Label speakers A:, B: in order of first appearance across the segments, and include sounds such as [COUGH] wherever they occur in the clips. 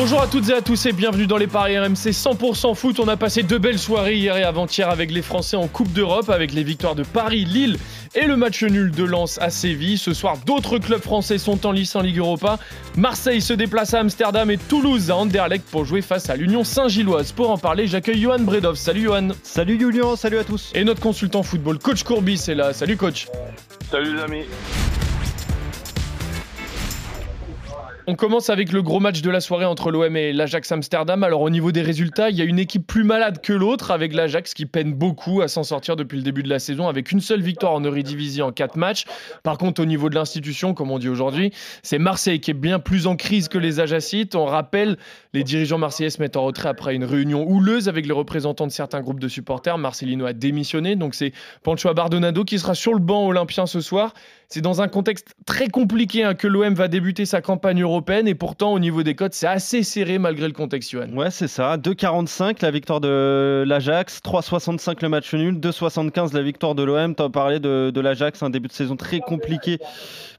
A: Bonjour à toutes et à tous et bienvenue dans les paris RMC 100% foot. On a passé deux belles soirées hier et avant-hier avec les Français en Coupe d'Europe, avec les victoires de Paris, Lille et le match nul de Lens à Séville. Ce soir, d'autres clubs français sont en lice en Ligue Europa. Marseille se déplace à Amsterdam et Toulouse à Anderlecht pour jouer face à l'Union Saint-Gilloise. Pour en parler, j'accueille Johan Bredov. Salut Johan.
B: Salut Julien, salut à tous.
A: Et notre consultant football, coach Courbis, est là. Salut coach.
C: Salut les amis.
A: On commence avec le gros match de la soirée entre l'OM et l'Ajax Amsterdam. Alors au niveau des résultats, il y a une équipe plus malade que l'autre avec l'Ajax qui peine beaucoup à s'en sortir depuis le début de la saison avec une seule victoire en Eurodivisie en 4 matchs. Par contre au niveau de l'institution, comme on dit aujourd'hui, c'est Marseille qui est bien plus en crise que les Ajacites. On rappelle, les dirigeants marseillais se mettent en retrait après une réunion houleuse avec les représentants de certains groupes de supporters. Marcelino a démissionné, donc c'est Pancho Abardonado qui sera sur le banc olympien ce soir. C'est dans un contexte très compliqué hein, que l'OM va débuter sa campagne européenne et pourtant au niveau des cotes c'est assez serré malgré le contexte.
B: Ouais c'est ça, 2,45 la victoire de l'Ajax, 3,65 le match nul, 2,75 la victoire de l'OM. Tu as parlé de, l'Ajax, un début de saison très compliqué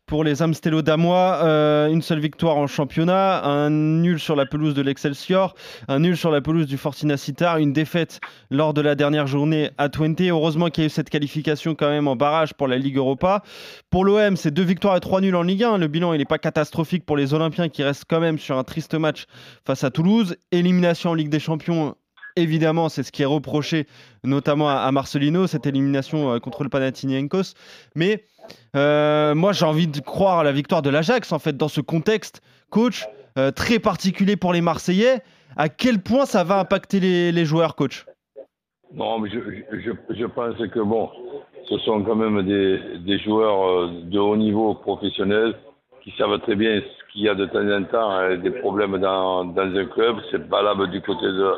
B: pour les Amstello damois, euh, une seule victoire en championnat, un nul sur la pelouse de l'Excelsior, un nul sur la pelouse du Fortuna Citar, une défaite lors de la dernière journée à Twente. Heureusement qu'il y a eu cette qualification quand même en barrage pour la Ligue Europa. Pour l'OM, c'est deux victoires et trois nuls en Ligue 1. Le bilan, il n'est pas catastrophique pour les Qui restent quand même sur un triste match face à Toulouse. Élimination en Ligue des Champions Évidemment, c'est ce qui est reproché notamment à Marcelino, cette élimination euh, contre le Panathinaikos. Mais euh, moi, j'ai envie de croire à la victoire de l'Ajax, en fait, dans ce contexte, coach, euh, très particulier pour les Marseillais. À quel point ça va impacter les, joueurs, coach?
C: Non, mais je, pense que, bon, ce sont quand même des, joueurs de haut niveau professionnels qui savent très bien qu'il y a de temps en temps, des problèmes dans, dans un club. C'est valable du côté de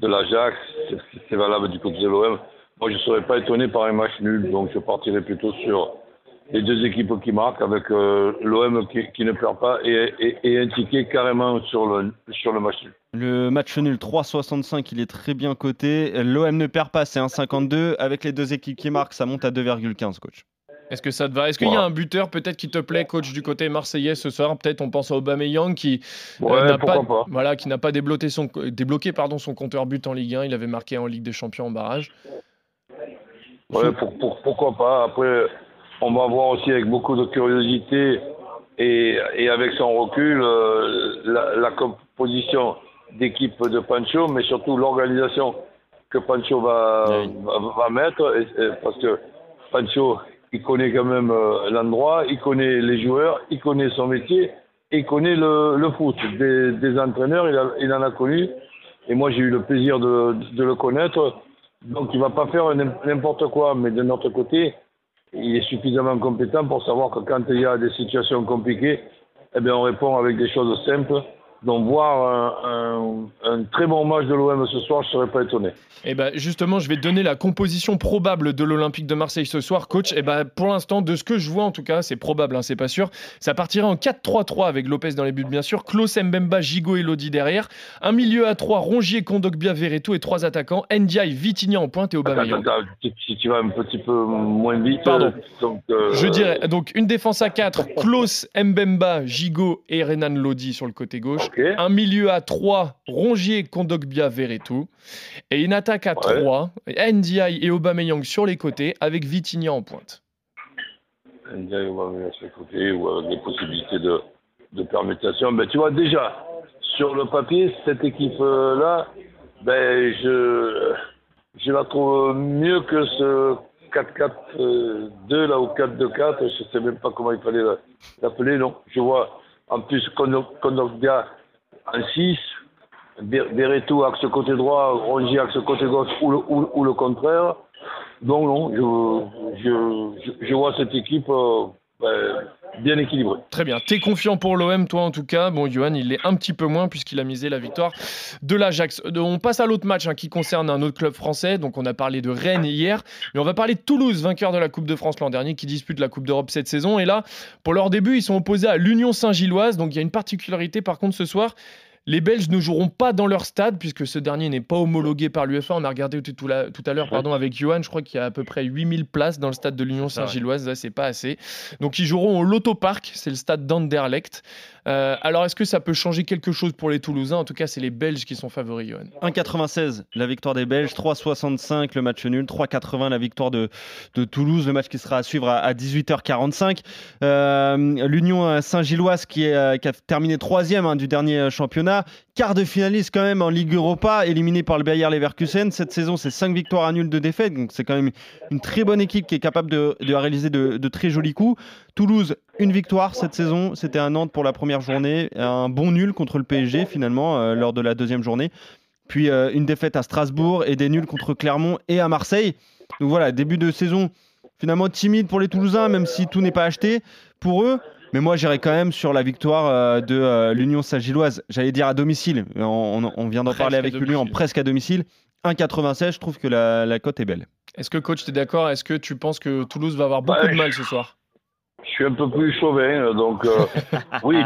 C: de l'Ajax, c'est valable du côté de l'OM. Moi, je ne serais pas étonné par un match nul, donc je partirais plutôt sur les deux équipes qui marquent, avec euh, l'OM qui, ne perd pas et, et, un ticket carrément sur le, sur le match nul.
B: Le match nul 3,65, il est très bien coté. L'OM ne perd pas, c'est 1,52. Avec les deux équipes qui marquent, ça monte à 2,15, coach.
A: Est-ce que ça te va? Est-ce qu'il y a un buteur peut-être qui te plaît, coach du côté marseillais ce soir? Peut-être on pense à Aubameyang qui
C: euh, n'a pas,
A: voilà qui n'a pas débloqué son débloqué pardon son compteur but en Ligue 1. Il avait marqué en Ligue des Champions en barrage.
C: Ouais, pourquoi pas? Après, on va voir aussi avec beaucoup de curiosité et, avec son recul euh, la, composition d'équipe de Pancho, mais surtout l'organisation que Pancho va, va, mettre, parce que Pancho il connaît quand même euh, l'endroit, il connaît les joueurs, il connaît son métier, il connaît le, le foot. Des, des entraîneurs, il, il, en a connu, et moi j'ai eu le plaisir de, de le connaître. Donc il va pas faire n'importe quoi, mais de notre côté, il est suffisamment compétent pour savoir que quand il y a des situations compliquées, eh bien on répond avec des choses simples donc voir un, très bon match de l'OM ce soir, je ne serais pas étonné.
A: Et eh ben justement, je vais donner la composition probable de l'Olympique de Marseille ce soir, coach. Et eh ben pour l'instant, de ce que je vois en tout cas, c'est probable, hein, c'est pas sûr. Ça partirait en 4-3-3 avec Lopez dans les buts bien sûr, Klaus Mbemba, Gigot et Lodi derrière, un milieu à 3, Rongier, Kondogbia, Verretou et trois attaquants, Ndiaye, Vitignan en pointe et Aubameyang.
C: si tu vas un petit peu moins vite.
A: Pardon. Euh, je dirais donc une défense à 4, Klaus Mbemba, Gigot et Renan Lodi sur le côté gauche. Un milieu à 3, Rongier, Kondogbia, Verretou. Et une attaque à 3, Ndiaye et Aubameyang sur les côtés, avec Vitinha en pointe.
C: Ndiaye et Aubameyang sur les côtés, ou avec des possibilités de, de permutation. Mais tu vois, déjà, sur le papier, cette équipe-là, ben, je, je la trouve mieux que ce 4-4-2 là, ou 4-2-4. Je ne sais même pas comment il fallait l'appeler, non. Je vois en plus Kondogbia en 6, Beretou axe côté droit, Rongier axe côté gauche ou le, ou, le contraire. Donc non, je, je, je, vois cette équipe euh, ben, bien équilibré.
A: Très bien. T'es confiant pour l'OM, toi en tout cas. Bon, Johan, il est un petit peu moins puisqu'il a misé la victoire de l'Ajax. Euh, on passe à l'autre match hein, qui concerne un autre club français. Donc, on a parlé de Rennes hier, mais on va parler de Toulouse, vainqueur de la Coupe de France l'an dernier, qui dispute la Coupe d'Europe cette saison. Et là, pour leur début, ils sont opposés à l'Union Saint-Gilloise. Donc, il y a une particularité par contre ce soir. Les Belges ne joueront pas dans leur stade puisque ce dernier n'est pas homologué par l'UFA. On a regardé tout, à l'heure pardon, avec Johan, je crois qu'il y a à peu près 8000 places dans le stade de l'Union Saint-Gilloise. Là, c'est pas assez. Donc ils joueront au Lotto Park, c'est le stade d'Anderlecht. Euh, alors, est-ce que ça peut changer quelque chose pour les Toulousains? En tout cas, c'est les Belges qui sont favoris, Johan.
B: 1,96 la victoire des Belges, 3,65 le match nul, 3,80 la victoire de, de, Toulouse, le match qui sera à suivre à, 18h45. Euh, L'Union Saint-Gilloise qui, qui, a terminé troisième hein, du dernier championnat, quart de finaliste quand même en Ligue Europa, éliminé par le Bayer Leverkusen. Cette saison, c'est 5 victoires à nul de défaite, donc c'est quand même une très bonne équipe qui est capable de, réaliser de, très jolis coups. Toulouse, une victoire cette saison, c'était à Nantes pour la première journée, un bon nul contre le PSG finalement euh, lors de la deuxième journée, puis euh, une défaite à Strasbourg et des nuls contre Clermont et à Marseille. Donc voilà, début de saison finalement timide pour les Toulousains, même si tout n'est pas acheté pour eux. Mais moi, j'irai quand même sur la victoire euh, de l'Union Saint-Gilloise. J'allais dire à domicile. On, vient d'en parler avec l'Union presque à domicile. 1,96, je trouve que la, cote est belle.
A: Est-ce que coach, tu es d'accord? Est-ce que tu penses que Toulouse va avoir beaucoup de mal ce soir?
C: Je suis un peu plus chauvin, donc euh, [LAUGHS] oui,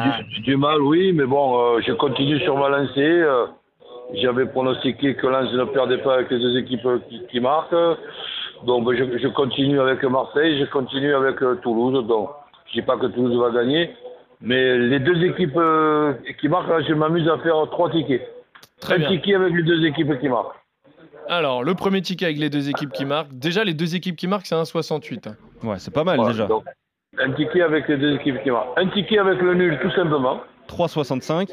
C: du, mal, oui, mais bon, euh, je continue sur ma lancée. Euh, j'avais pronostiqué que Lens ne perdait pas avec les deux équipes qui, marquent. Donc ben, je, continue avec Marseille, je continue avec Toulouse. Donc je dis pas que Toulouse va gagner, mais les deux équipes qui marquent, je m'amuse à faire trois tickets. un ticket avec les deux équipes qui marquent.
A: Alors, le premier ticket avec les deux équipes qui marquent. Déjà, les deux équipes qui marquent, c'est 1,68. Hein.
B: Ouais, c'est pas mal déjà.
C: Un ticket avec les deux équipes qui marquent. Un ticket avec le nul, tout simplement.
B: 3,65.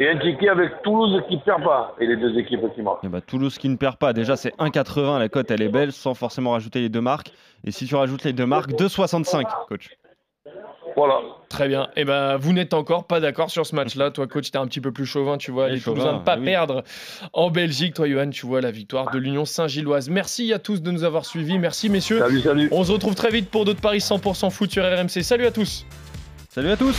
C: Et un ticket avec Toulouse qui ne perd pas. Et les deux équipes qui marquent. Et
B: eh bah, ben, Toulouse qui ne perd pas. Déjà, c'est 1,80. La cote, elle est belle, sans forcément rajouter les deux marques. Et si tu rajoutes les deux marques, 2,65, coach.
C: Voilà.
A: Très bien. Et eh ben, vous n'êtes encore pas d'accord sur ce match-là. Toi, coach, t'es un petit peu plus chauvin, tu vois. Les, Toulousains ne pas perdre en Belgique. Toi, Johan, tu vois la victoire de l'Union Saint-Gilloise. Merci à tous de nous avoir suivis. Merci, messieurs.
C: Salut, salut.
A: On se retrouve très vite pour d'autres paris 100% foot sur RMC. Salut à tous.
B: Salut à tous.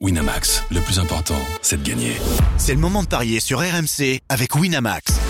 D: Winamax, le plus important, c'est de gagner.
E: C'est le moment de parier sur RMC avec Winamax.